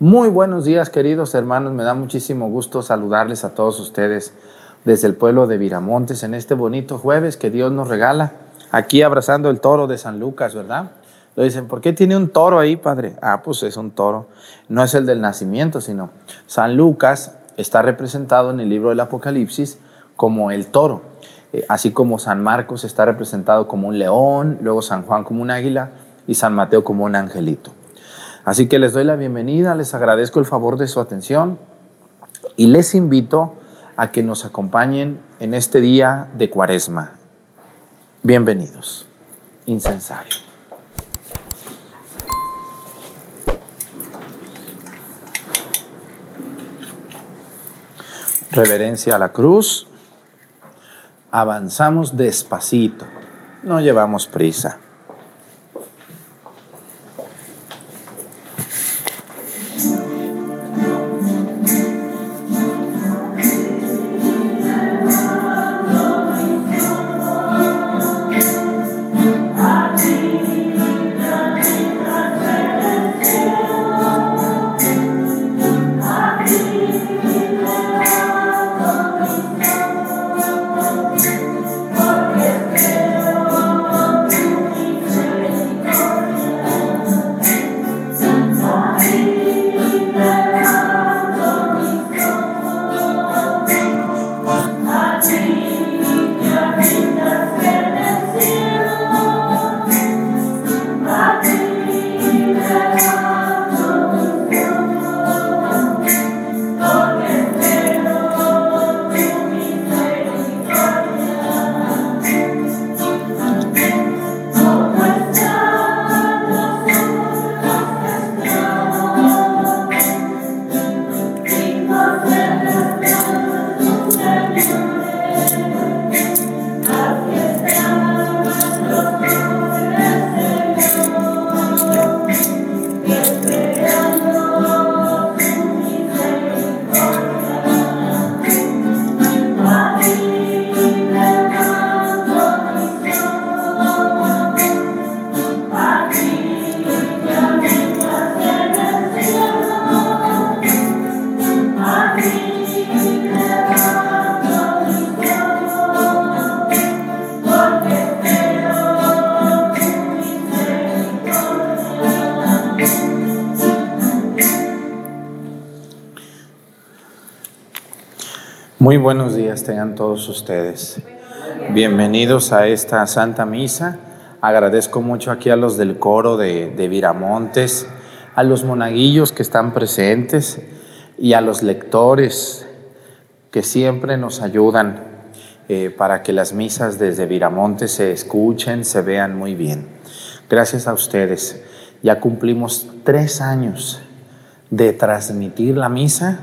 Muy buenos días, queridos hermanos. Me da muchísimo gusto saludarles a todos ustedes desde el pueblo de Viramontes en este bonito jueves que Dios nos regala. Aquí abrazando el toro de San Lucas, ¿verdad? Lo dicen, ¿por qué tiene un toro ahí, padre? Ah, pues es un toro. No es el del nacimiento, sino San Lucas está representado en el libro del Apocalipsis como el toro, eh, así como San Marcos está representado como un león, luego San Juan como un águila y San Mateo como un angelito. Así que les doy la bienvenida, les agradezco el favor de su atención y les invito a que nos acompañen en este día de cuaresma. Bienvenidos. Incensario. Reverencia a la cruz. Avanzamos despacito. No llevamos prisa. Buenos días tengan todos ustedes. Bienvenidos a esta Santa Misa. Agradezco mucho aquí a los del coro de, Viramontes, a los monaguillos que están presentes y a los lectores que siempre nos ayudan eh, para que las misas desde Viramontes se escuchen, se vean muy bien. Gracias a ustedes. Ya cumplimos tres años de transmitir la misa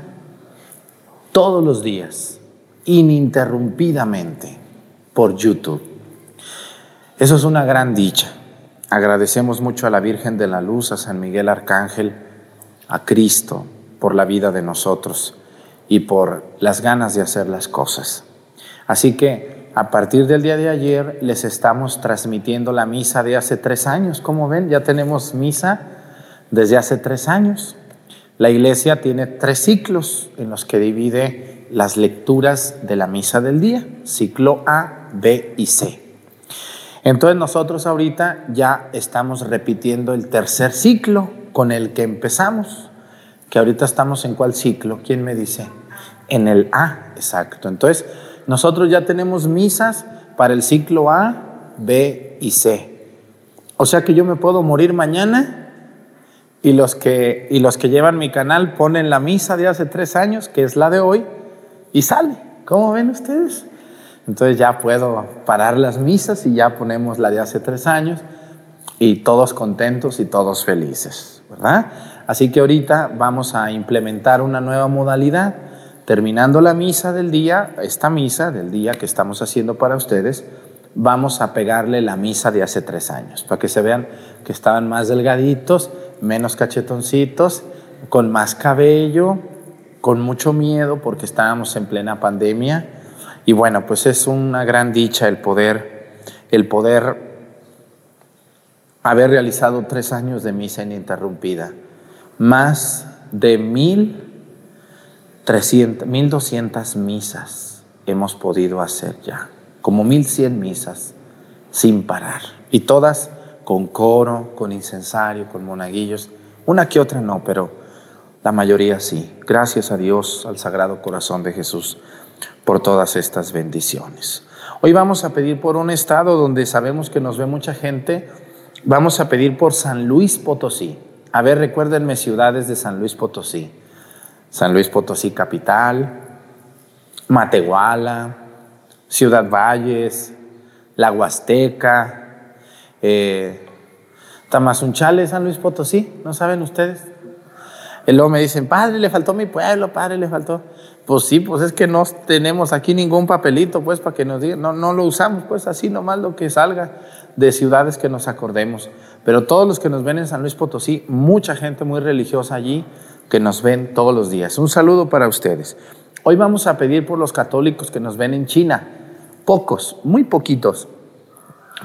todos los días, ininterrumpidamente, por YouTube. Eso es una gran dicha. Agradecemos mucho a la Virgen de la Luz, a San Miguel Arcángel, a Cristo, por la vida de nosotros y por las ganas de hacer las cosas. Así que a partir del día de ayer les estamos transmitiendo la misa de hace tres años. Como ven, ya tenemos misa desde hace tres años. La iglesia tiene tres ciclos en los que divide las lecturas de la misa del día, ciclo A, B y C. Entonces nosotros ahorita ya estamos repitiendo el tercer ciclo con el que empezamos, que ahorita estamos en cuál ciclo, ¿quién me dice? En el A, exacto. Entonces nosotros ya tenemos misas para el ciclo A, B y C. O sea que yo me puedo morir mañana y los, que, y los que llevan mi canal ponen la misa de hace tres años, que es la de hoy, y sale. ¿Cómo ven ustedes? Entonces ya puedo parar las misas y ya ponemos la de hace tres años y todos contentos y todos felices, ¿verdad? Así que ahorita vamos a implementar una nueva modalidad. Terminando la misa del día, esta misa del día que estamos haciendo para ustedes, vamos a pegarle la misa de hace tres años, para que se vean que estaban más delgaditos menos cachetoncitos, con más cabello, con mucho miedo porque estábamos en plena pandemia. Y bueno, pues es una gran dicha el poder, el poder haber realizado tres años de misa ininterrumpida, más de mil trescientas, mil doscientas misas hemos podido hacer ya, como mil cien misas sin parar. Y todas con coro, con incensario, con monaguillos. Una que otra no, pero la mayoría sí. Gracias a Dios, al Sagrado Corazón de Jesús, por todas estas bendiciones. Hoy vamos a pedir por un estado donde sabemos que nos ve mucha gente. Vamos a pedir por San Luis Potosí. A ver, recuérdenme ciudades de San Luis Potosí. San Luis Potosí capital, Matehuala, Ciudad Valles, La Huasteca, eh, Tamazunchale, San Luis Potosí, ¿no saben ustedes? Y luego me dicen, padre, le faltó mi pueblo, padre, le faltó. Pues sí, pues es que no tenemos aquí ningún papelito, pues, para que nos digan, no, no lo usamos, pues, así nomás lo que salga de ciudades que nos acordemos. Pero todos los que nos ven en San Luis Potosí, mucha gente muy religiosa allí, que nos ven todos los días. Un saludo para ustedes. Hoy vamos a pedir por los católicos que nos ven en China. Pocos, muy poquitos.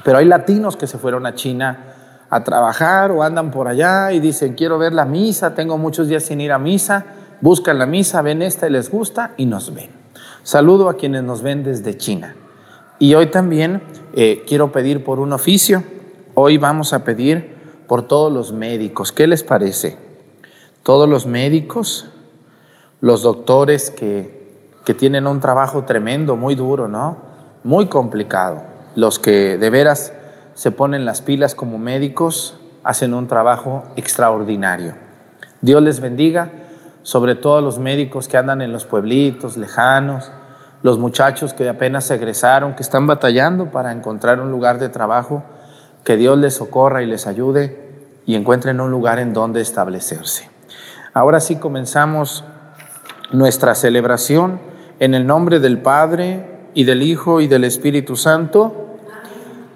Pero hay latinos que se fueron a China a trabajar o andan por allá y dicen, quiero ver la misa, tengo muchos días sin ir a misa, buscan la misa, ven esta y les gusta y nos ven. Saludo a quienes nos ven desde China. Y hoy también eh, quiero pedir por un oficio. Hoy vamos a pedir por todos los médicos. ¿Qué les parece? Todos los médicos, los doctores que, que tienen un trabajo tremendo, muy duro, ¿no? Muy complicado. Los que de veras se ponen las pilas como médicos, hacen un trabajo extraordinario. Dios les bendiga, sobre todo a los médicos que andan en los pueblitos lejanos, los muchachos que apenas egresaron, que están batallando para encontrar un lugar de trabajo, que Dios les socorra y les ayude y encuentren un lugar en donde establecerse. Ahora sí comenzamos nuestra celebración en el nombre del Padre y del Hijo y del Espíritu Santo.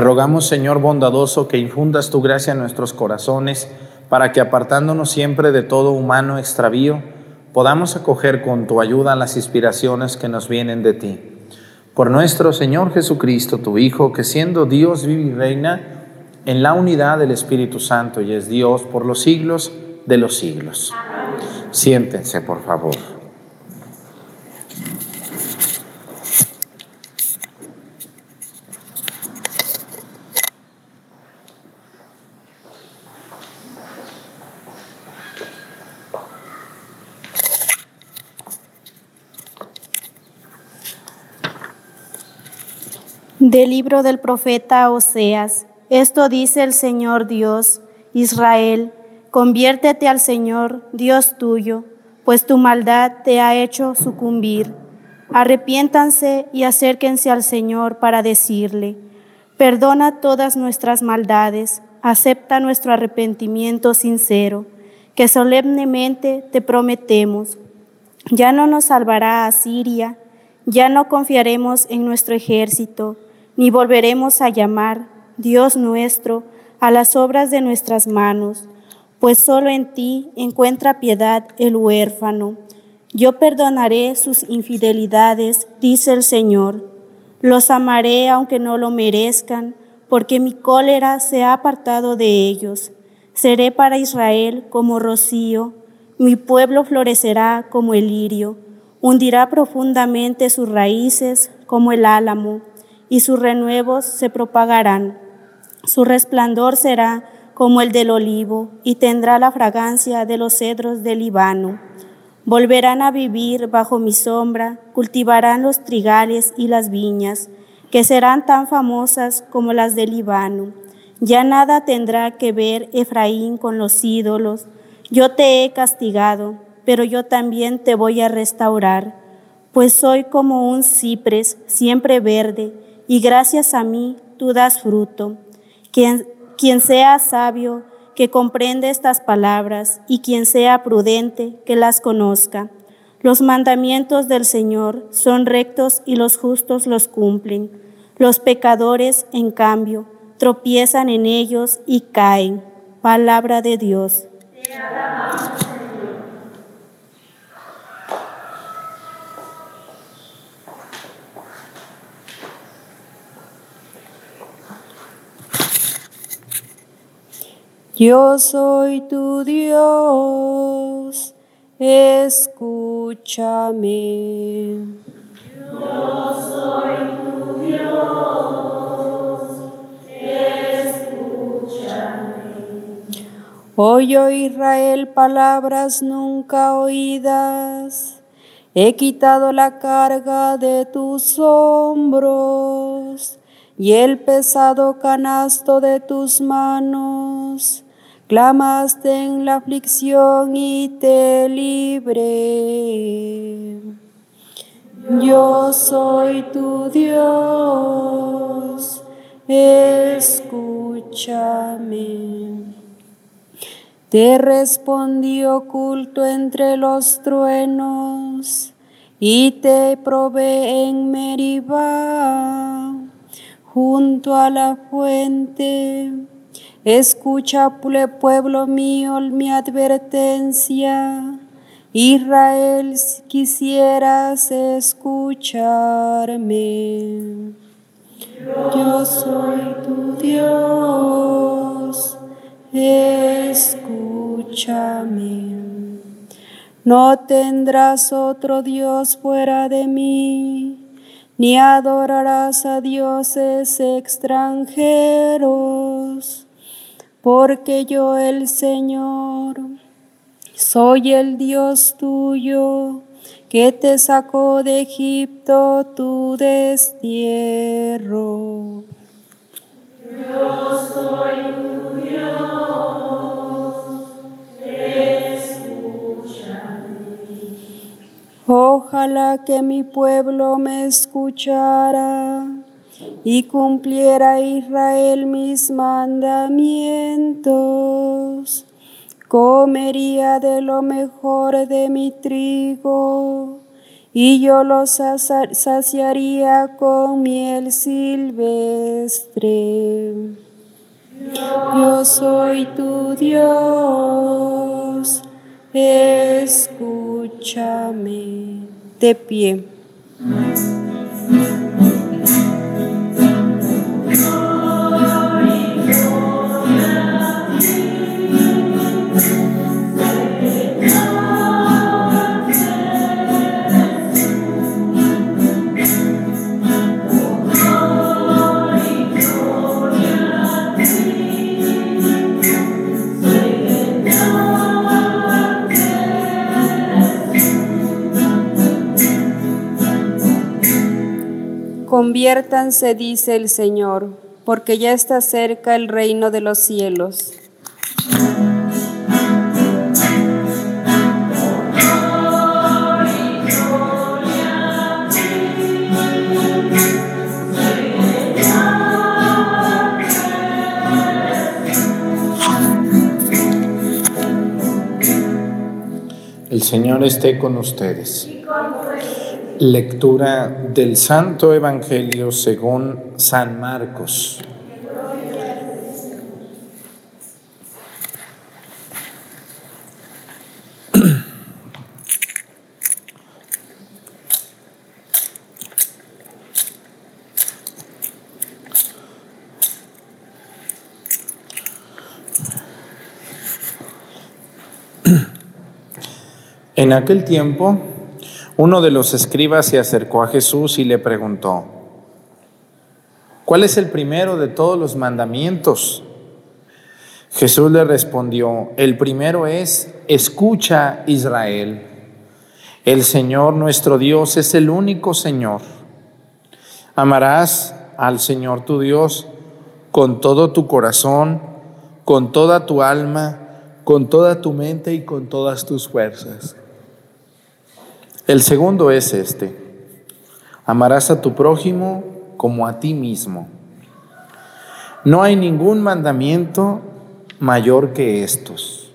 Te rogamos, Señor bondadoso, que infundas tu gracia en nuestros corazones, para que apartándonos siempre de todo humano extravío, podamos acoger con tu ayuda las inspiraciones que nos vienen de ti. Por nuestro Señor Jesucristo, tu Hijo, que siendo Dios vive y reina en la unidad del Espíritu Santo y es Dios por los siglos de los siglos. Siéntense, por favor. Del libro del profeta Oseas. Esto dice el Señor Dios, Israel, conviértete al Señor, Dios tuyo, pues tu maldad te ha hecho sucumbir. Arrepiéntanse y acérquense al Señor para decirle, perdona todas nuestras maldades, acepta nuestro arrepentimiento sincero, que solemnemente te prometemos. Ya no nos salvará Asiria Ya no confiaremos en nuestro ejército, ni volveremos a llamar, Dios nuestro, a las obras de nuestras manos, pues solo en ti encuentra piedad el huérfano. Yo perdonaré sus infidelidades, dice el Señor. Los amaré aunque no lo merezcan, porque mi cólera se ha apartado de ellos. Seré para Israel como rocío, mi pueblo florecerá como el lirio, hundirá profundamente sus raíces como el álamo, y sus renuevos se propagarán. Su resplandor será como el del olivo, y tendrá la fragancia de los cedros del Líbano. Volverán a vivir bajo mi sombra, cultivarán los trigales y las viñas, que serán tan famosas como las del Líbano. Ya nada tendrá que ver Efraín con los ídolos, yo te he castigado, pero yo también te voy a restaurar, pues soy como un ciprés siempre verde, y gracias a mí tú das fruto. Quien, quien sea sabio, que comprende estas palabras, y quien sea prudente, que las conozca. Los mandamientos del Señor son rectos y los justos los cumplen. Los pecadores, en cambio, tropiezan en ellos y caen. Palabra de Dios. Yo soy tu Dios, escúchame. Yo soy tu Dios, Oye, Israel, palabras nunca oídas. He quitado la carga de tus hombros y el pesado canasto de tus manos. Clamaste en la aflicción y te libré. Yo soy tu Dios, escúchame. Te respondí oculto entre los truenos y te probé en Meribá, junto a la fuente. Escucha, pueblo mío, mi advertencia. Israel, quisieras escucharme. Yo soy tu Dios escúchame. No tendrás otro Dios fuera de mí, ni adorarás a dioses extranjeros, porque yo el Señor soy el Dios tuyo que te sacó de Egipto tu destierro. Yo soy tu Dios, escúchame. Ojalá que mi pueblo me escuchara y cumpliera Israel mis mandamientos. Comería de lo mejor de mi trigo y yo los saciaría con miel silvestre. Yo soy tu Dios, escúchame de pie. Conviértanse, dice el Señor, porque ya está cerca el reino de los cielos. El Señor esté con ustedes. Lectura del Santo Evangelio según San Marcos. En aquel tiempo, uno de los escribas se acercó a Jesús y le preguntó, ¿cuál es el primero de todos los mandamientos? Jesús le respondió, el primero es, escucha Israel, el Señor nuestro Dios es el único Señor. Amarás al Señor tu Dios con todo tu corazón, con toda tu alma, con toda tu mente y con todas tus fuerzas. El segundo es este, amarás a tu prójimo como a ti mismo. No hay ningún mandamiento mayor que estos.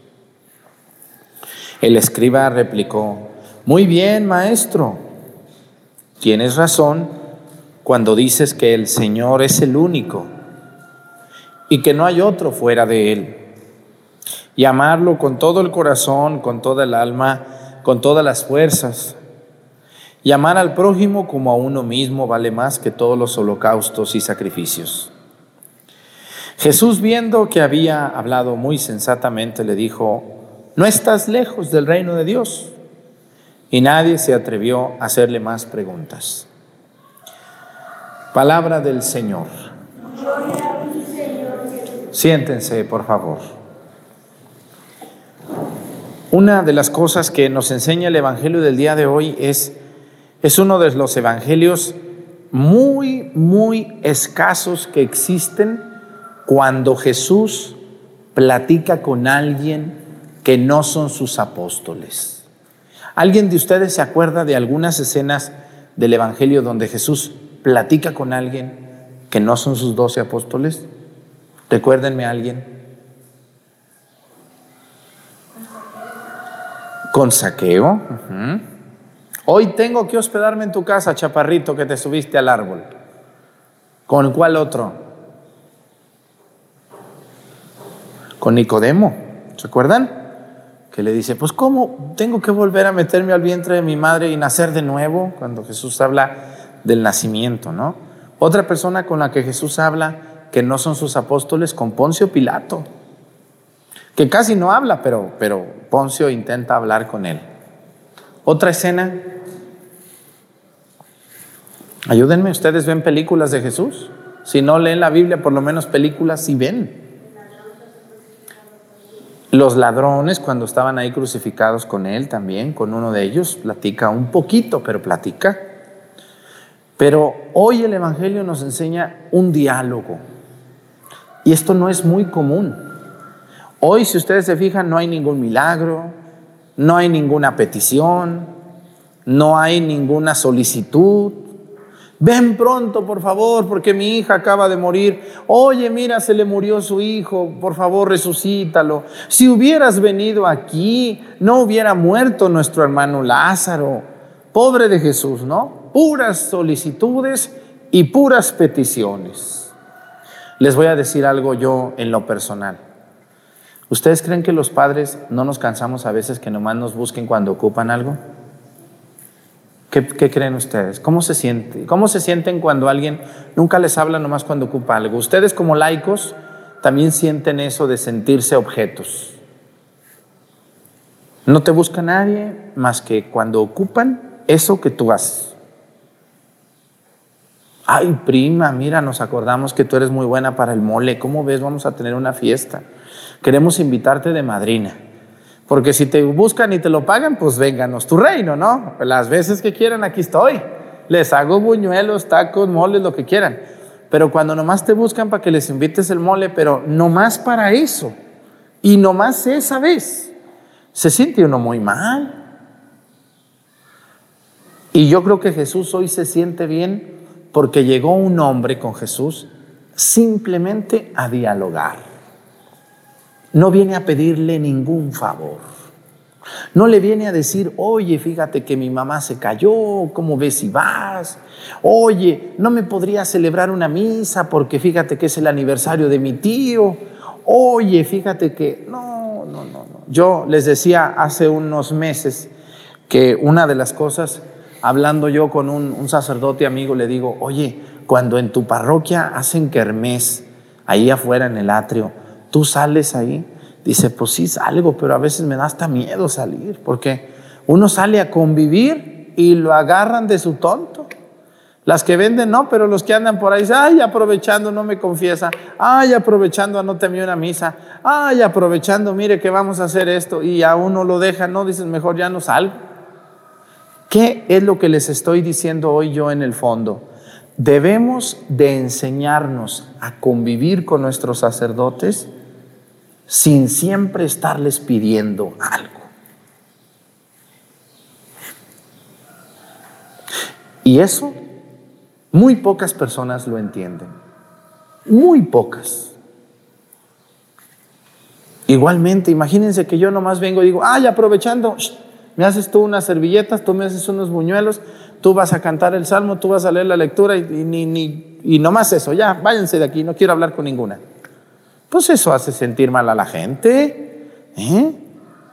El escriba replicó, muy bien, maestro, tienes razón cuando dices que el Señor es el único y que no hay otro fuera de Él. Y amarlo con todo el corazón, con toda el alma, con todas las fuerzas y amar al prójimo como a uno mismo vale más que todos los holocaustos y sacrificios. Jesús viendo que había hablado muy sensatamente le dijo, no estás lejos del reino de Dios. Y nadie se atrevió a hacerle más preguntas. Palabra del Señor. Siéntense, por favor. Una de las cosas que nos enseña el Evangelio del día de hoy es es uno de los evangelios muy, muy escasos que existen cuando Jesús platica con alguien que no son sus apóstoles. ¿Alguien de ustedes se acuerda de algunas escenas del Evangelio donde Jesús platica con alguien que no son sus doce apóstoles? Recuérdenme a alguien. Con saqueo. Hoy tengo que hospedarme en tu casa, chaparrito, que te subiste al árbol. ¿Con cuál otro? Con Nicodemo, ¿se acuerdan? Que le dice, pues ¿cómo tengo que volver a meterme al vientre de mi madre y nacer de nuevo? Cuando Jesús habla del nacimiento, ¿no? Otra persona con la que Jesús habla, que no son sus apóstoles, con Poncio Pilato, que casi no habla, pero, pero Poncio intenta hablar con él. Otra escena Ayúdenme, ¿ustedes ven películas de Jesús? Si no leen la Biblia, por lo menos películas sí ven. Los ladrones, cuando estaban ahí crucificados con él también, con uno de ellos, platica un poquito, pero platica. Pero hoy el Evangelio nos enseña un diálogo. Y esto no es muy común. Hoy, si ustedes se fijan, no hay ningún milagro, no hay ninguna petición, no hay ninguna solicitud, Ven pronto, por favor, porque mi hija acaba de morir. Oye, mira, se le murió su hijo, por favor, resucítalo. Si hubieras venido aquí, no hubiera muerto nuestro hermano Lázaro. Pobre de Jesús, ¿no? Puras solicitudes y puras peticiones. Les voy a decir algo yo en lo personal. ¿Ustedes creen que los padres no nos cansamos a veces que nomás nos busquen cuando ocupan algo? ¿Qué, creen ustedes? ¿Cómo se, siente? ¿Cómo se sienten cuando alguien nunca les habla nomás cuando ocupa algo? Ustedes como laicos también sienten eso de sentirse objetos. No te busca nadie más que cuando ocupan eso que tú haces. Ay, prima, mira, nos acordamos que tú eres muy buena para el mole. ¿Cómo ves? Vamos a tener una fiesta. Queremos invitarte de madrina. Porque si te buscan y te lo pagan, pues vénganos tu reino, ¿no? Las veces que quieran, aquí estoy. Les hago buñuelos, tacos, moles, lo que quieran. Pero cuando nomás te buscan para que les invites el mole, pero nomás para eso, y nomás esa vez, se siente uno muy mal. Y yo creo que Jesús hoy se siente bien porque llegó un hombre con Jesús simplemente a dialogar no viene a pedirle ningún favor. No le viene a decir, oye, fíjate que mi mamá se cayó, ¿cómo ves si vas? Oye, no me podría celebrar una misa porque fíjate que es el aniversario de mi tío. Oye, fíjate que... No, no, no, no. Yo les decía hace unos meses que una de las cosas, hablando yo con un, sacerdote amigo, le digo, oye, cuando en tu parroquia hacen kermés, ahí afuera en el atrio, ¿tú sales ahí? Dice, pues sí salgo, pero a veces me da hasta miedo salir, porque uno sale a convivir y lo agarran de su tonto. Las que venden no, pero los que andan por ahí dicen, ay, aprovechando no me confiesa, ay, aprovechando te una misa, ay, aprovechando, mire que vamos a hacer esto, y a uno lo deja, no, dices, mejor ya no salgo. ¿Qué es lo que les estoy diciendo hoy yo en el fondo? Debemos de enseñarnos a convivir con nuestros sacerdotes sin siempre estarles pidiendo algo. Y eso muy pocas personas lo entienden. Muy pocas. Igualmente, imagínense que yo nomás vengo y digo, ay, aprovechando, me haces tú unas servilletas, tú me haces unos buñuelos, tú vas a cantar el salmo, tú vas a leer la lectura y, y nomás eso, ya, váyanse de aquí, no quiero hablar con ninguna. Pues eso hace sentir mal a la gente. ¿eh?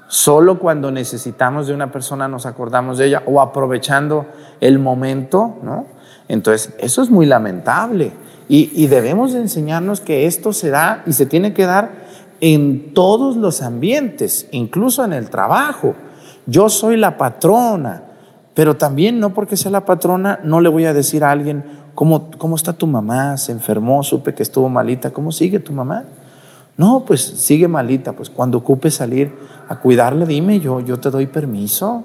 Solo cuando necesitamos de una persona nos acordamos de ella o aprovechando el momento, ¿no? Entonces, eso es muy lamentable. Y, y debemos de enseñarnos que esto se da y se tiene que dar en todos los ambientes, incluso en el trabajo. Yo soy la patrona, pero también no porque sea la patrona, no le voy a decir a alguien, ¿cómo, cómo está tu mamá? ¿Se enfermó? Supe que estuvo malita. ¿Cómo sigue tu mamá? No, pues sigue malita, pues cuando ocupe salir a cuidarle, dime, yo, yo te doy permiso.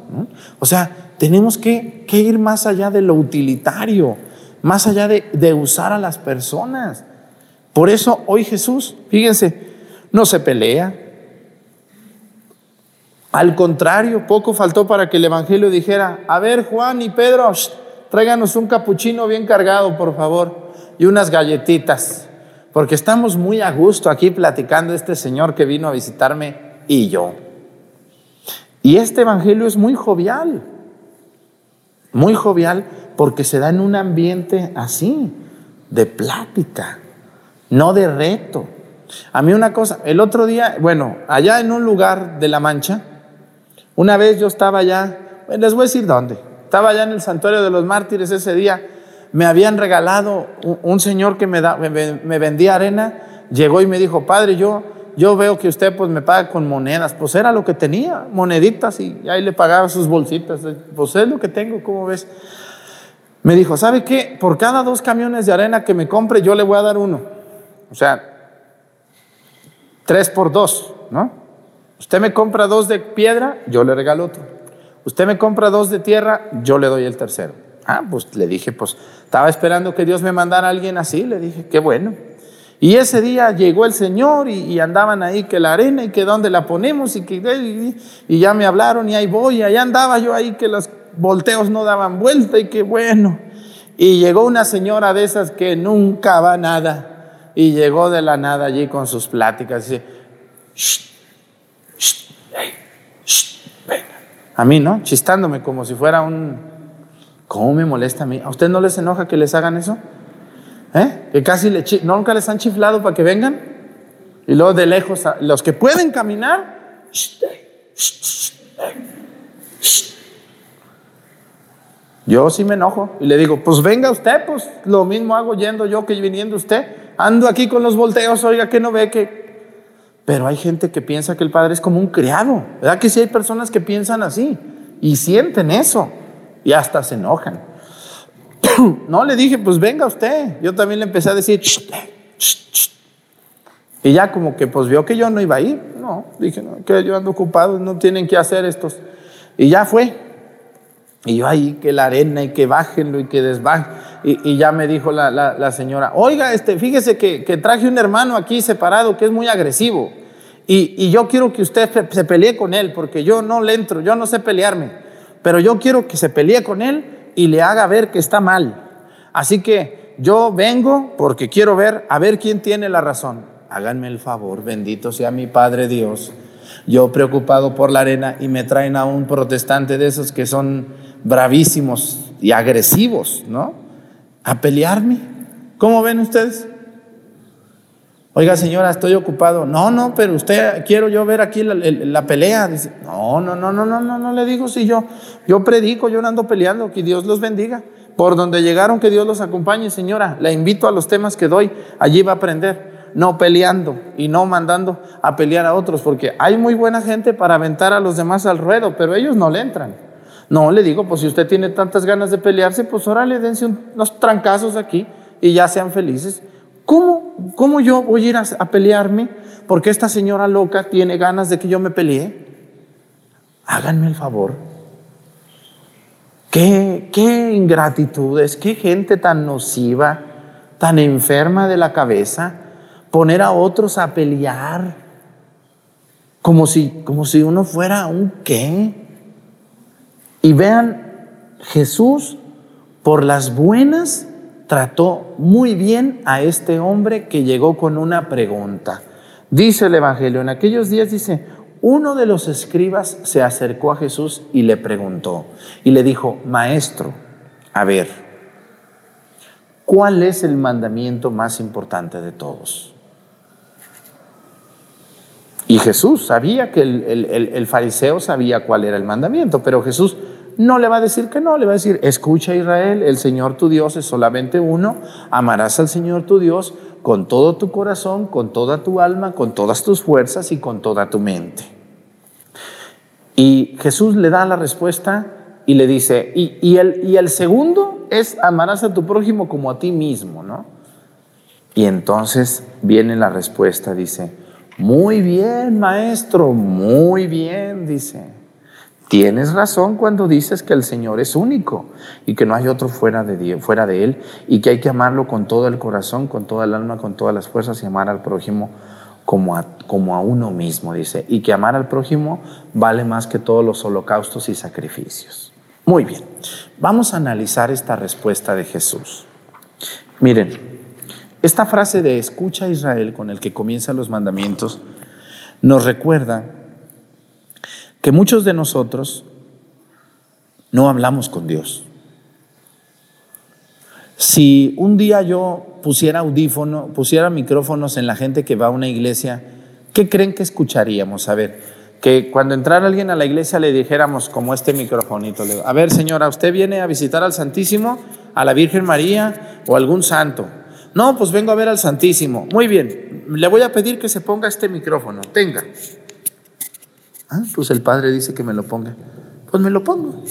O sea, tenemos que, ir más allá de lo utilitario, más allá de, de usar a las personas. Por eso hoy Jesús, fíjense, no se pelea. Al contrario, poco faltó para que el Evangelio dijera, a ver Juan y Pedro, tráiganos un capuchino bien cargado, por favor, y unas galletitas porque estamos muy a gusto aquí platicando este Señor que vino a visitarme y yo. Y este Evangelio es muy jovial, muy jovial porque se da en un ambiente así, de plática, no de reto. A mí una cosa, el otro día, bueno, allá en un lugar de La Mancha, una vez yo estaba allá, les voy a decir dónde, estaba allá en el santuario de los mártires ese día me habían regalado un, señor que me, da, me, vendía arena, llegó y me dijo, padre, yo, yo veo que usted pues me paga con monedas, pues era lo que tenía, moneditas y ahí le pagaba sus bolsitas, pues es lo que tengo, ¿cómo ves? Me dijo, ¿sabe qué? Por cada dos camiones de arena que me compre, yo le voy a dar uno. O sea, tres por dos, ¿no? Usted me compra dos de piedra, yo le regalo otro. Usted me compra dos de tierra, yo le doy el tercero. Ah, pues le dije, pues estaba esperando que Dios me mandara a alguien así, le dije, qué bueno. Y ese día llegó el Señor y, andaban ahí que la arena y que dónde la ponemos y que y, ya me hablaron y ahí voy, y allá andaba yo ahí que los volteos no daban vuelta y qué bueno. Y llegó una señora de esas que nunca va nada y llegó de la nada allí con sus pláticas y dice, shh, venga. A mí, ¿no? Chistándome como si fuera un, ¿Cómo me molesta a mí? ¿A usted no les enoja que les hagan eso? ¿Eh? Que casi le nunca les han chiflado para que vengan. Y luego de lejos, los que pueden caminar, yo sí me enojo y le digo, pues venga usted, pues lo mismo hago yendo yo que viniendo usted. Ando aquí con los volteos, oiga, que no ve que... Pero hay gente que piensa que el padre es como un criado. ¿Verdad que sí hay personas que piensan así y sienten eso? Y hasta se enojan. no, le dije, pues venga usted. Yo también le empecé a decir, y ya como que pues vio que yo no iba a ir. No, dije, no, que yo ando ocupado, no tienen que hacer estos. Y ya fue. Y yo ahí, que la arena y que bájenlo y que desbajen. Y, ya me dijo la, señora, oiga, este, fíjese que, traje un hermano aquí separado que es muy agresivo. Y, y yo quiero que usted se pelee con él, porque yo no le entro, yo no sé pelearme pero yo quiero que se pelee con él y le haga ver que está mal. Así que yo vengo porque quiero ver a ver quién tiene la razón. Háganme el favor, bendito sea mi Padre Dios. Yo preocupado por la arena y me traen a un protestante de esos que son bravísimos y agresivos, ¿no? A pelearme. ¿Cómo ven ustedes? Oiga, señora, estoy ocupado. No, no, pero usted, quiero yo ver aquí la, pelea. Dice, no, no, no, no, no, no, no le digo si yo, yo predico, yo no ando peleando, que Dios los bendiga. Por donde llegaron, que Dios los acompañe, señora. La invito a los temas que doy, allí va a aprender. No peleando y no mandando a pelear a otros, porque hay muy buena gente para aventar a los demás al ruedo, pero ellos no le entran. No, le digo, pues si usted tiene tantas ganas de pelearse, pues órale, dense unos trancazos aquí y ya sean felices. ¿Cómo, cómo yo voy a ir a, pelearme porque esta señora loca tiene ganas de que yo me pelee? Háganme el favor. Qué, qué ingratitudes, qué gente tan nociva, tan enferma de la cabeza, poner a otros a pelear como si, como si uno fuera un qué. Y vean, Jesús, por las buenas trató muy bien a este hombre que llegó con una pregunta. Dice el Evangelio, en aquellos días dice, uno de los escribas se acercó a Jesús y le preguntó, y le dijo, maestro, a ver, ¿cuál es el mandamiento más importante de todos? Y Jesús sabía que el, el fariseo sabía cuál era el mandamiento, pero Jesús no le va a decir que no, le va a decir, escucha Israel, el Señor tu Dios es solamente uno, amarás al Señor tu Dios con todo tu corazón, con toda tu alma, con todas tus fuerzas y con toda tu mente. Y Jesús le da la respuesta y le dice, y, el, segundo es amarás a tu prójimo como a ti mismo, ¿no? Y entonces viene la respuesta, dice, muy bien, maestro, muy bien, dice. Tienes razón cuando dices que el Señor es único y que no hay otro fuera de, fuera de Él y que hay que amarlo con todo el corazón, con toda el alma, con todas las fuerzas y amar al prójimo como a, como a uno mismo, dice. Y que amar al prójimo vale más que todos los holocaustos y sacrificios. Muy bien, vamos a analizar esta respuesta de Jesús. Miren, esta frase de escucha Israel con el que comienzan los mandamientos nos recuerda que muchos de nosotros no hablamos con Dios. Si un día yo pusiera audífono, pusiera micrófonos en la gente que va a una iglesia, ¿qué creen que escucharíamos? A ver, que cuando entrara alguien a la iglesia le dijéramos como este microfonito, a ver señora, ¿usted viene a visitar al Santísimo, a la Virgen María o algún santo? No, pues vengo a ver al Santísimo. Muy bien, le voy a pedir que se ponga este micrófono, tenga. Ah, pues el padre dice que me lo ponga. Pues me lo pongo.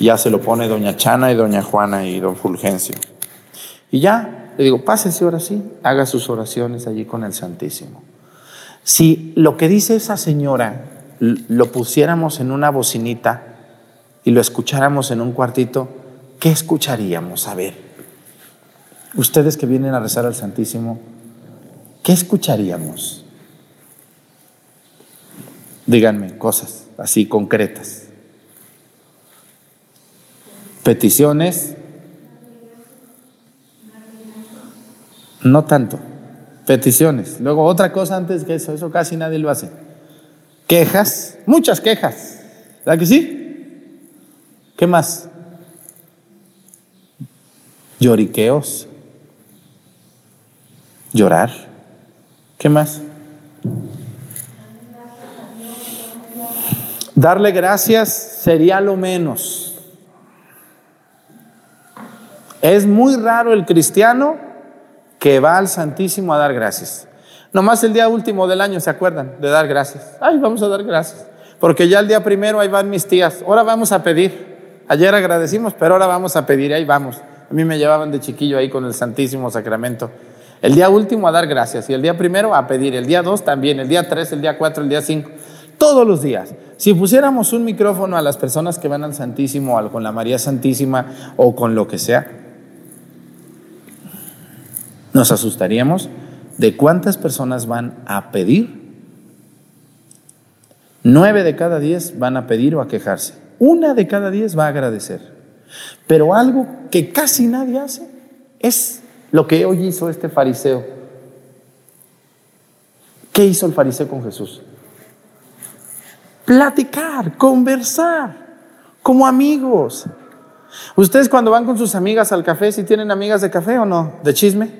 ya se lo pone doña Chana y doña Juana y don Fulgencio. Y ya, le digo, pásese ahora sí, haga sus oraciones allí con el Santísimo. Si lo que dice esa señora lo pusiéramos en una bocinita y lo escucháramos en un cuartito, ¿qué escucharíamos? A ver, ustedes que vienen a rezar al Santísimo, ¿qué escucharíamos? Díganme cosas así concretas. Peticiones. No tanto. Peticiones. Luego otra cosa antes que eso, eso casi nadie lo hace. Quejas, muchas quejas. ¿Verdad que sí? ¿Qué más? Lloriqueos. Llorar. ¿Qué más? Darle gracias sería lo menos. Es muy raro el cristiano que va al Santísimo a dar gracias. Nomás el día último del año se acuerdan de dar gracias. Ay, vamos a dar gracias. Porque ya el día primero ahí van mis tías. Ahora vamos a pedir. Ayer agradecimos, pero ahora vamos a pedir. Ahí vamos. A mí me llevaban de chiquillo ahí con el Santísimo Sacramento. El día último a dar gracias y el día primero a pedir. El día dos también. El día tres, el día cuatro, el día cinco. Todos los días. Si pusiéramos un micrófono a las personas que van al Santísimo, o con la María Santísima o con lo que sea, nos asustaríamos de cuántas personas van a pedir. Nueve de cada diez van a pedir o a quejarse. Una de cada diez va a agradecer. Pero algo que casi nadie hace es lo que hoy hizo este fariseo. ¿Qué hizo el fariseo con Jesús? Platicar, conversar, como amigos. ¿Ustedes cuando van con sus amigas al café, si tienen amigas de café o no? ¿De chisme?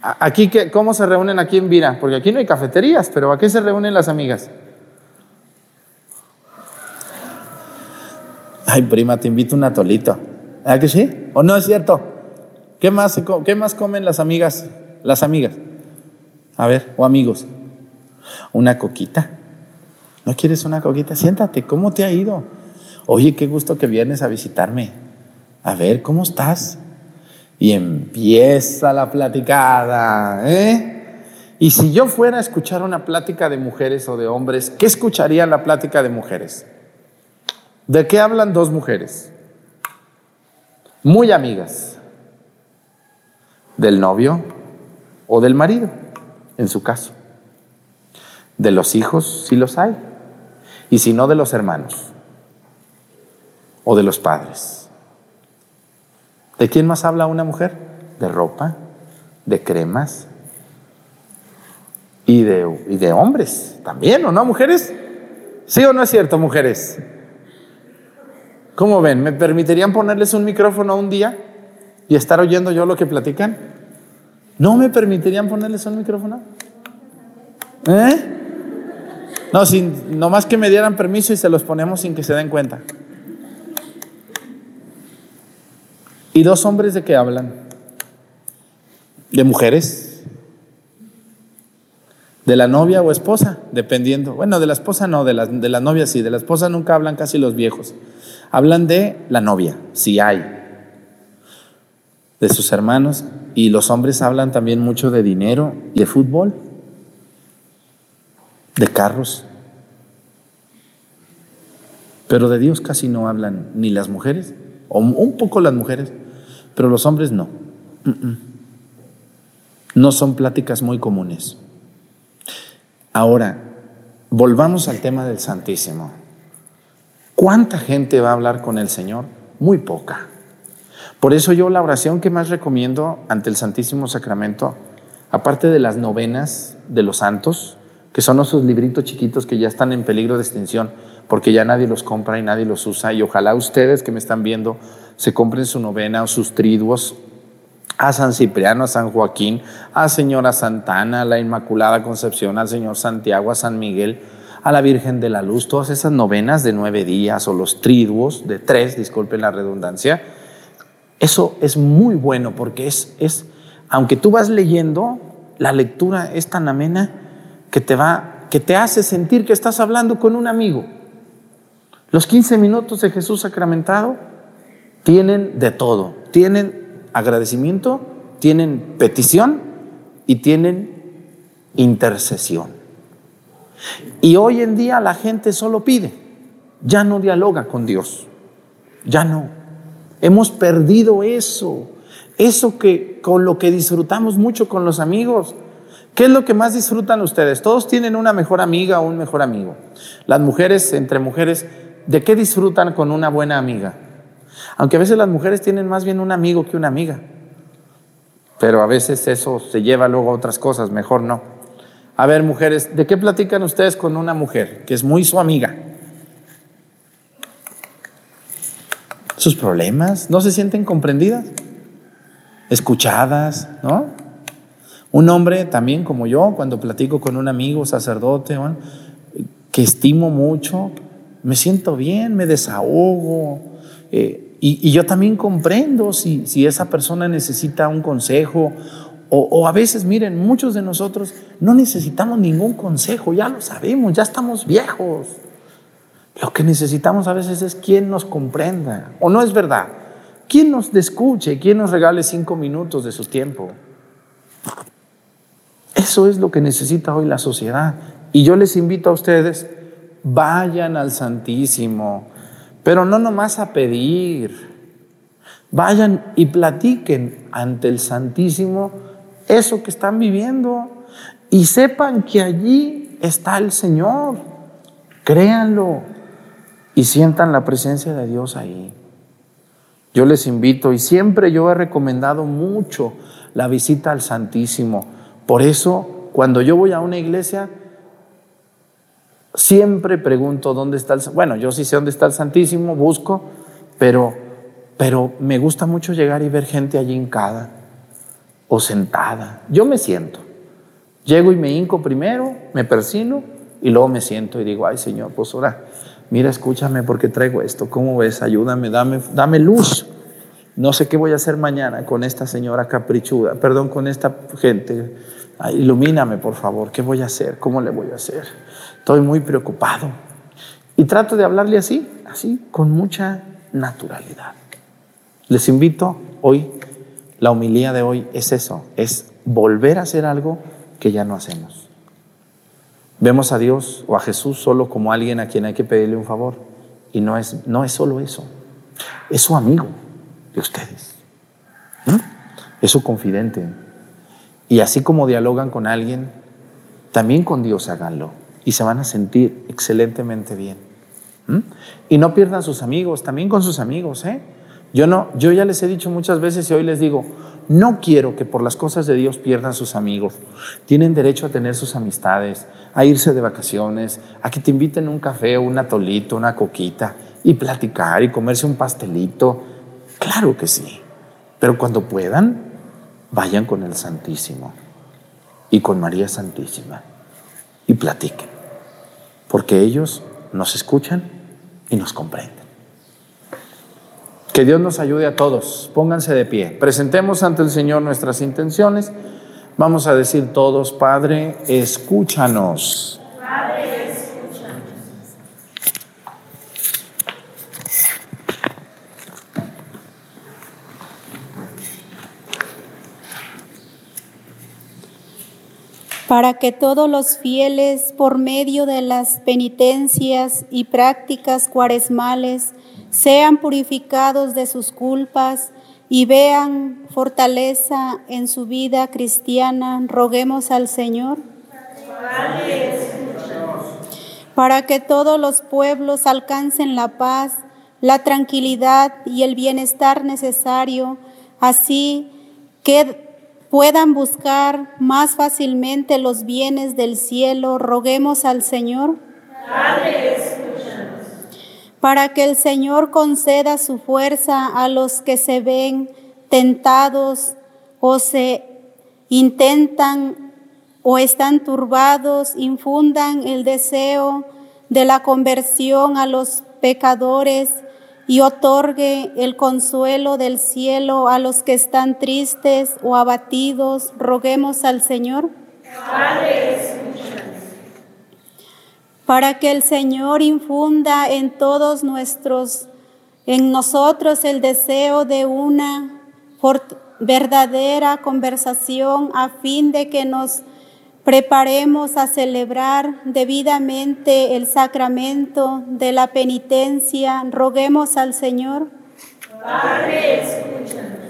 Aquí, ¿cómo se reúnen aquí en Vira? Porque aquí no hay cafeterías, pero ¿a qué se reúnen las amigas? Ay, prima, te invito un atolito. ¿A que sí? ¿O no es cierto? ¿Qué más, ¿Qué más comen las amigas? Las amigas. A ver, o amigos. Una coquita. ¿No quieres una coquita? Siéntate, ¿cómo te ha ido? Oye, qué gusto que vienes a visitarme. A ver, ¿cómo estás? Y empieza la platicada, ¿eh? Y si yo fuera a escuchar una plática de mujeres o de hombres, ¿qué escucharía la plática de mujeres? ¿De qué hablan dos mujeres? Muy amigas. Del novio o del marido, en su caso. De los hijos, si los hay. Y si no, de los hermanos o de los padres. ¿De quién más habla una mujer? De ropa, de cremas y de, y de hombres también, ¿o no, mujeres? ¿Sí o no es cierto, mujeres? ¿Cómo ven? ¿Me permitirían ponerles un micrófono un día y estar oyendo yo lo que platican? ¿No me permitirían ponerles un micrófono? ¿Eh? No, sin, nomás que me dieran permiso y se los ponemos sin que se den cuenta. ¿Y dos hombres de qué hablan? ¿De mujeres? ¿De la novia o esposa? Dependiendo. Bueno, de la esposa no, de la, de la novia sí. De la esposa nunca hablan casi los viejos. Hablan de la novia, si hay. De sus hermanos. Y los hombres hablan también mucho de dinero y de fútbol. De carros. Pero de Dios casi no hablan ni las mujeres, o un poco las mujeres, pero los hombres no. No son pláticas muy comunes. Ahora, volvamos al tema del Santísimo. ¿Cuánta gente va a hablar con el Señor? Muy poca. Por eso yo la oración que más recomiendo ante el Santísimo Sacramento, aparte de las novenas de los santos, que son esos libritos chiquitos que ya están en peligro de extinción, porque ya nadie los compra y nadie los usa, y ojalá ustedes que me están viendo se compren su novena o sus triduos a San Cipriano, a San Joaquín, a Señora Santana, a la Inmaculada Concepción, al Señor Santiago, a San Miguel, a la Virgen de la Luz, todas esas novenas de nueve días o los triduos de tres, disculpen la redundancia, eso es muy bueno porque es, es, aunque tú vas leyendo, la lectura es tan amena que te va, que te hace sentir que estás hablando con un amigo. Los 15 minutos de Jesús sacramentado tienen de todo. Tienen agradecimiento, tienen petición y tienen intercesión. Y hoy en día la gente solo pide, ya no dialoga con Dios, ya no. Hemos perdido eso, eso que con lo que disfrutamos mucho con los amigos. ¿Qué es lo que más disfrutan ustedes? Todos tienen una mejor amiga o un mejor amigo. Las mujeres, entre mujeres, ¿de qué disfrutan con una buena amiga? Aunque a veces las mujeres tienen más bien un amigo que una amiga. Pero a veces eso se lleva luego a otras cosas, mejor no. A ver, mujeres, ¿de qué platican ustedes con una mujer que es muy su amiga? Sus problemas, ¿no se sienten comprendidas? Escuchadas, ¿no? Un hombre también como yo, cuando platico con un amigo sacerdote que estimo mucho, me siento bien, me desahogo. Eh, y, yo también comprendo si, esa persona necesita un consejo o, o, a veces, miren, muchos de nosotros no necesitamos ningún consejo, ya lo sabemos, ya estamos viejos. Lo que necesitamos a veces es quien nos comprenda, o no es verdad, quien nos escuche, quien nos regale cinco minutos de su tiempo. Eso es lo que necesita hoy la sociedad. Y yo les invito a ustedes, vayan al Santísimo, pero no nomás a pedir. Vayan y platiquen ante el Santísimo eso que están viviendo y sepan que allí está el Señor. Créanlo y sientan la presencia de Dios ahí. Yo les invito y siempre yo he recomendado mucho la visita al Santísimo. Por eso cuando yo voy a una iglesia, siempre pregunto dónde está el... Bueno, yo sí sé dónde está el Santísimo, busco, pero, pero me gusta mucho llegar y ver gente allí hincada o sentada. Yo me siento. Llego y me hinco primero, me persino y luego me siento y digo, ay Señor, pues ahora, mira, escúchame porque traigo esto. ¿Cómo ves? Ayúdame, dame, dame luz. No sé qué voy a hacer mañana con esta señora caprichuda, perdón, con esta gente. ilumíname, por favor, ¿qué voy a hacer? ¿Cómo le voy a hacer? Estoy muy preocupado. Y trato de hablarle así, así, con mucha naturalidad. Les invito hoy, la humilía de hoy es eso, es volver a hacer algo que ya no hacemos. Vemos a Dios o a Jesús solo como alguien a quien hay que pedirle un favor. Y no es, no es solo eso, es su amigo de ustedes. Es su confidente. Y así como dialogan con alguien, también con Dios háganlo. Y se van a sentir excelentemente bien. Y no pierdan sus amigos, también con sus amigos. ¿eh? Yo, no, yo ya les he dicho muchas veces y hoy les digo, no quiero que por las cosas de Dios pierdan sus amigos. Tienen derecho a tener sus amistades, a irse de vacaciones, a que te inviten un café, un atolito, una coquita y platicar y comerse un pastelito. Claro que sí. Pero cuando puedan, vayan con el Santísimo y con María Santísima y platiquen. Porque ellos nos escuchan y nos comprenden. Que Dios nos ayude a todos. Pónganse de pie. Presentemos ante el Señor nuestras intenciones. Vamos a decir todos, Padre, escúchanos. Padre, Para que todos los fieles, por medio de las penitencias y prácticas cuaresmales, sean purificados de sus culpas y vean fortaleza en su vida cristiana, roguemos al Señor. Para que todos los pueblos alcancen la paz, la tranquilidad y el bienestar necesario, así que puedan buscar más fácilmente los bienes del cielo, roguemos al Señor. Padre, para que el Señor conceda su fuerza a los que se ven tentados o se intentan o están turbados, infundan el deseo de la conversión a los pecadores y otorgue el consuelo del cielo a los que están tristes o abatidos. Roguemos al Señor. Para que el Señor infunda en todos nuestros, en nosotros el deseo de una verdadera conversación a fin de que nos preparemos a celebrar debidamente el sacramento de la penitencia. Roguemos al Señor. Padre, escúchanos.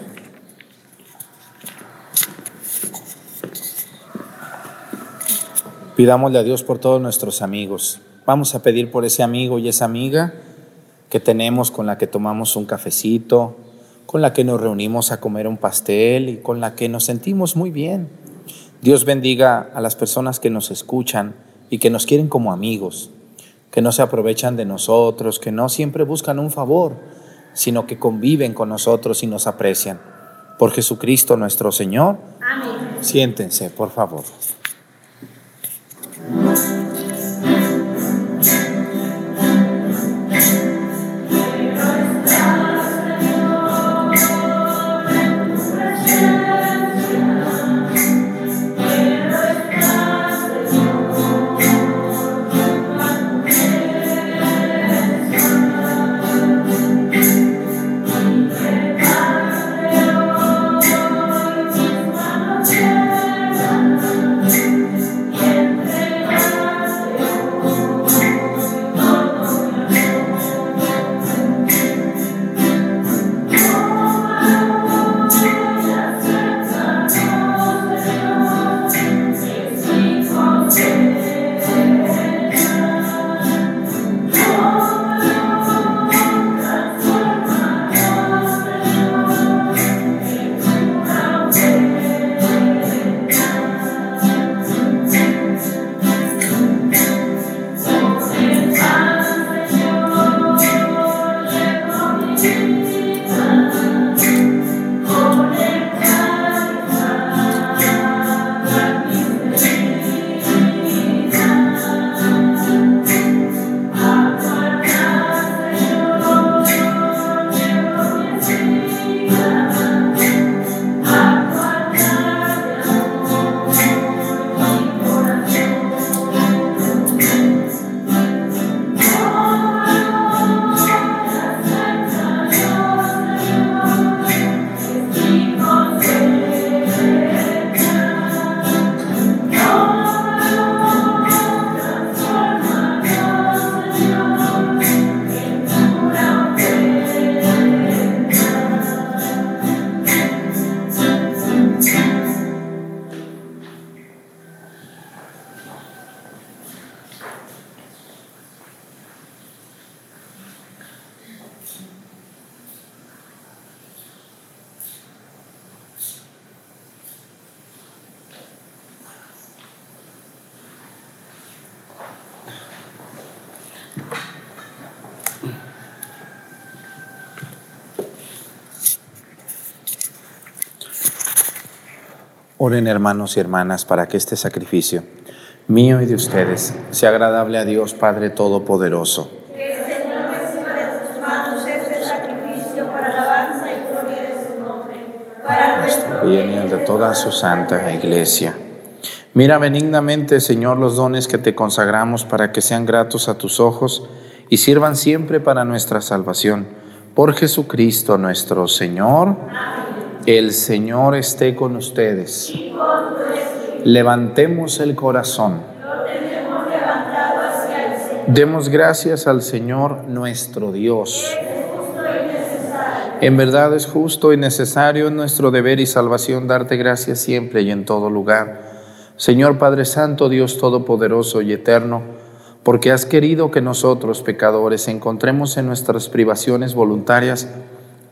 Pidámosle a Dios por todos nuestros amigos. Vamos a pedir por ese amigo y esa amiga que tenemos con la que tomamos un cafecito, con la que nos reunimos a comer un pastel y con la que nos sentimos muy bien. Dios bendiga a las personas que nos escuchan y que nos quieren como amigos, que no se aprovechan de nosotros, que no siempre buscan un favor, sino que conviven con nosotros y nos aprecian. Por Jesucristo nuestro Señor. Amén. Siéntense, por favor. Oren hermanos y hermanas para que este sacrificio mío y de ustedes sea agradable a Dios Padre Todopoderoso. Que el Señor reciba de tus manos este sacrificio para alabanza y gloria de su nombre, para nuestro bien y el de toda su santa iglesia. Mira benignamente, Señor, los dones que te consagramos para que sean gratos a tus ojos y sirvan siempre para nuestra salvación. Por Jesucristo nuestro Señor. El Señor esté con ustedes. Levantemos el corazón. Demos gracias al Señor nuestro Dios. En verdad es justo y necesario en nuestro deber y salvación darte gracias siempre y en todo lugar. Señor Padre Santo, Dios Todopoderoso y Eterno, porque has querido que nosotros, pecadores, encontremos en nuestras privaciones voluntarias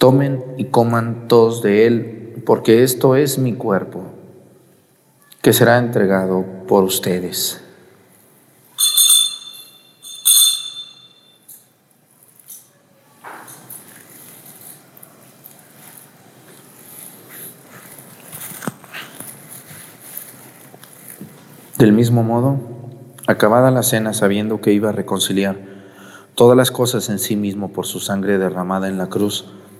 Tomen y coman todos de él, porque esto es mi cuerpo, que será entregado por ustedes. Del mismo modo, acabada la cena, sabiendo que iba a reconciliar todas las cosas en sí mismo por su sangre derramada en la cruz,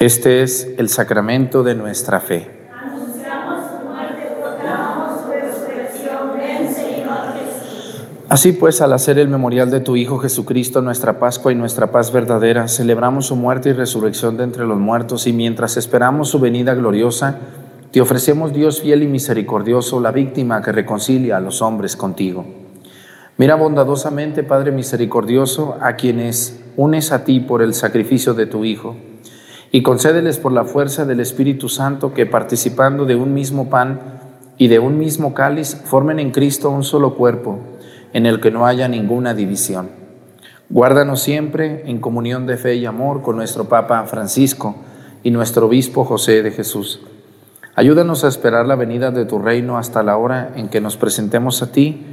Este es el sacramento de nuestra fe. Así pues, al hacer el memorial de tu Hijo Jesucristo, nuestra Pascua y nuestra paz verdadera, celebramos su muerte y resurrección de entre los muertos y mientras esperamos su venida gloriosa, te ofrecemos, Dios fiel y misericordioso, la víctima que reconcilia a los hombres contigo. Mira bondadosamente, Padre misericordioso, a quienes unes a ti por el sacrificio de tu Hijo y concédeles por la fuerza del Espíritu Santo que participando de un mismo pan y de un mismo cáliz formen en Cristo un solo cuerpo en el que no haya ninguna división. Guárdanos siempre en comunión de fe y amor con nuestro Papa Francisco y nuestro Obispo José de Jesús. Ayúdanos a esperar la venida de tu reino hasta la hora en que nos presentemos a ti,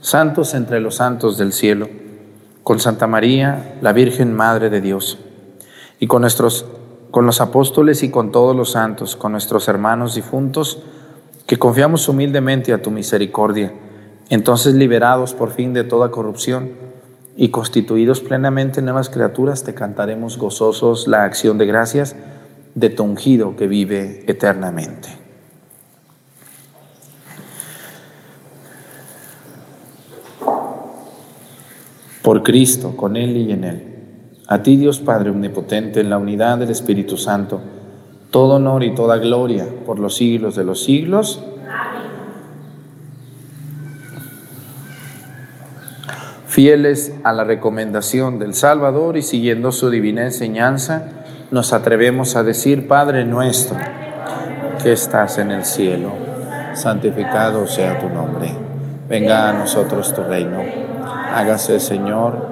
santos entre los santos del cielo, con Santa María, la Virgen Madre de Dios, y con nuestros con los apóstoles y con todos los santos, con nuestros hermanos difuntos, que confiamos humildemente a tu misericordia entonces, liberados por fin de toda corrupción y constituidos plenamente nuevas criaturas, te cantaremos gozosos la acción de gracias de tu ungido que vive eternamente. Por Cristo, con Él y en Él. A ti, Dios Padre Omnipotente, en la unidad del Espíritu Santo, todo honor y toda gloria por los siglos de los siglos. Fieles a la recomendación del Salvador y siguiendo su divina enseñanza, nos atrevemos a decir, Padre nuestro, que estás en el cielo, santificado sea tu nombre, venga a nosotros tu reino, hágase Señor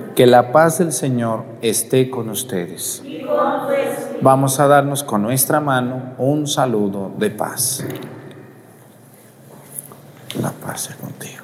que la paz del Señor esté con ustedes. Vamos a darnos con nuestra mano un saludo de paz. La paz es contigo.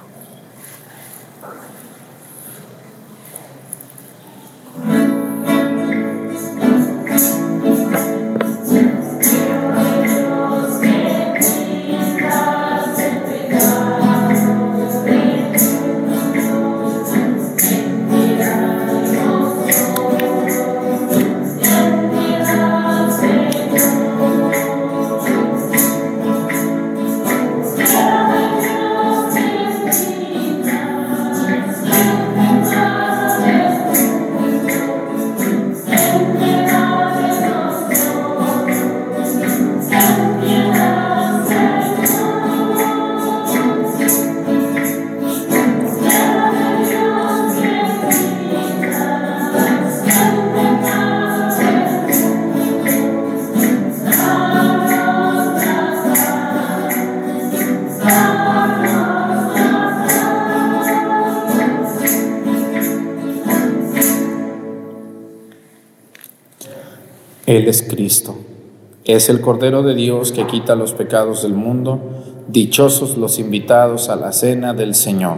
Es el Cordero de Dios que quita los pecados del mundo. Dichosos los invitados a la cena del Señor.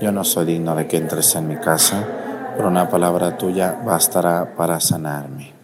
Yo no soy digno de que entres en mi casa, pero una palabra tuya bastará para sanarme.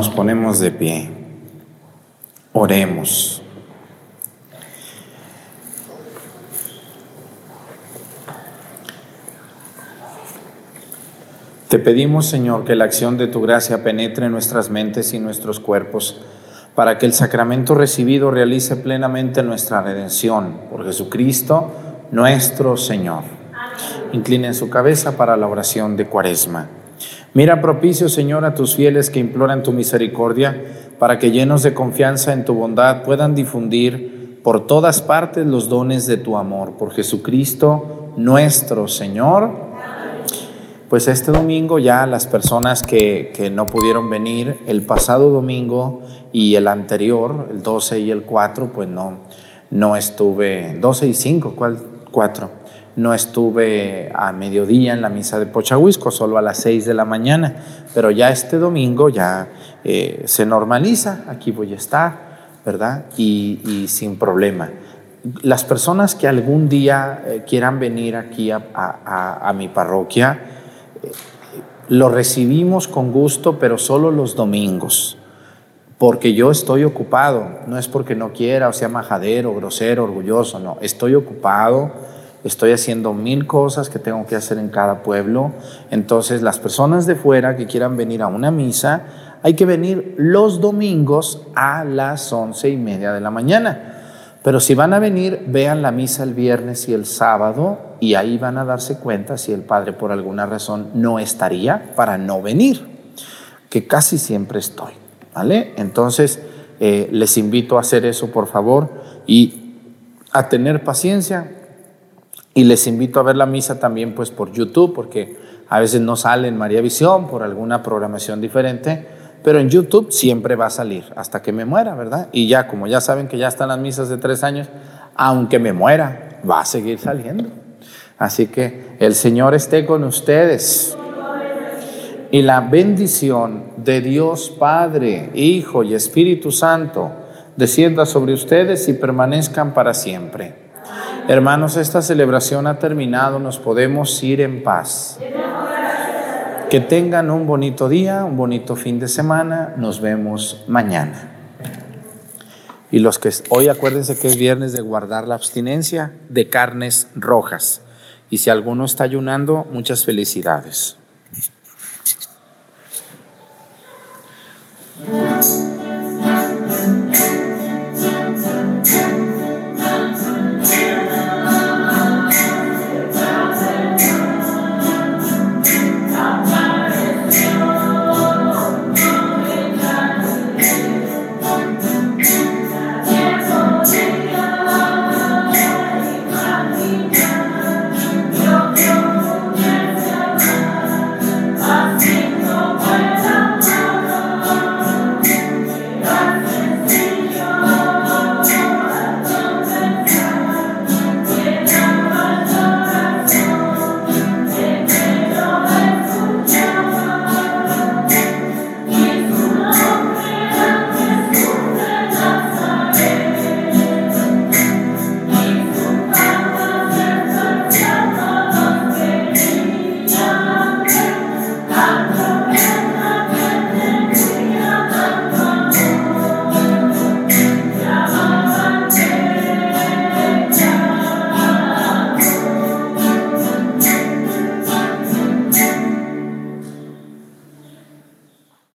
Nos ponemos de pie. Oremos. Te pedimos, Señor, que la acción de tu gracia penetre en nuestras mentes y nuestros cuerpos, para que el sacramento recibido realice plenamente nuestra redención por Jesucristo, nuestro Señor. Inclinen su cabeza para la oración de Cuaresma. Mira propicio, Señor, a tus fieles que imploran tu misericordia, para que llenos de confianza en tu bondad puedan difundir por todas partes los dones de tu amor. Por Jesucristo, nuestro Señor pues este domingo ya las personas que, que, no pudieron venir el pasado domingo y el anterior, el 12 y el 4, pues no, no estuve, 12 y 5, ¿cuál 4? No estuve a mediodía en la misa de Pochahuisco, solo a las 6 de la mañana, pero ya este domingo ya eh, se normaliza, aquí voy a estar, ¿verdad? Y, sin problema. Las personas que algún día eh, quieran venir aquí a, mi parroquia, lo recibimos con gusto, pero solo los domingos, porque yo estoy ocupado, no es porque no quiera o sea majadero, grosero, orgulloso, no, estoy ocupado, estoy haciendo mil cosas que tengo que hacer en cada pueblo, entonces las personas de fuera que quieran venir a una misa, hay que venir los domingos a las once y media de la mañana. Pero si van a venir, vean la misa el viernes y el sábado y ahí van a darse cuenta si el Padre por alguna razón no estaría para no venir, que casi siempre estoy. ¿Vale? Entonces, eh, les invito a hacer eso, por favor, y a tener paciencia. Y les invito a ver la misa también pues por YouTube, porque a veces no sale en María Visión por alguna programación diferente pero en YouTube siempre va a salir hasta que me muera, ¿verdad? Y ya, como ya saben que ya están las misas de tres años, aunque me muera, va a seguir saliendo. Así que el Señor esté con ustedes. Y la bendición de Dios Padre, Hijo y Espíritu Santo descienda sobre ustedes y permanezcan para siempre. Hermanos, esta celebración ha terminado, nos podemos ir en paz. Que tengan un bonito día, un bonito fin de semana. Nos vemos mañana. Y los que hoy acuérdense que es viernes de guardar la abstinencia de carnes rojas. Y si alguno está ayunando, muchas felicidades.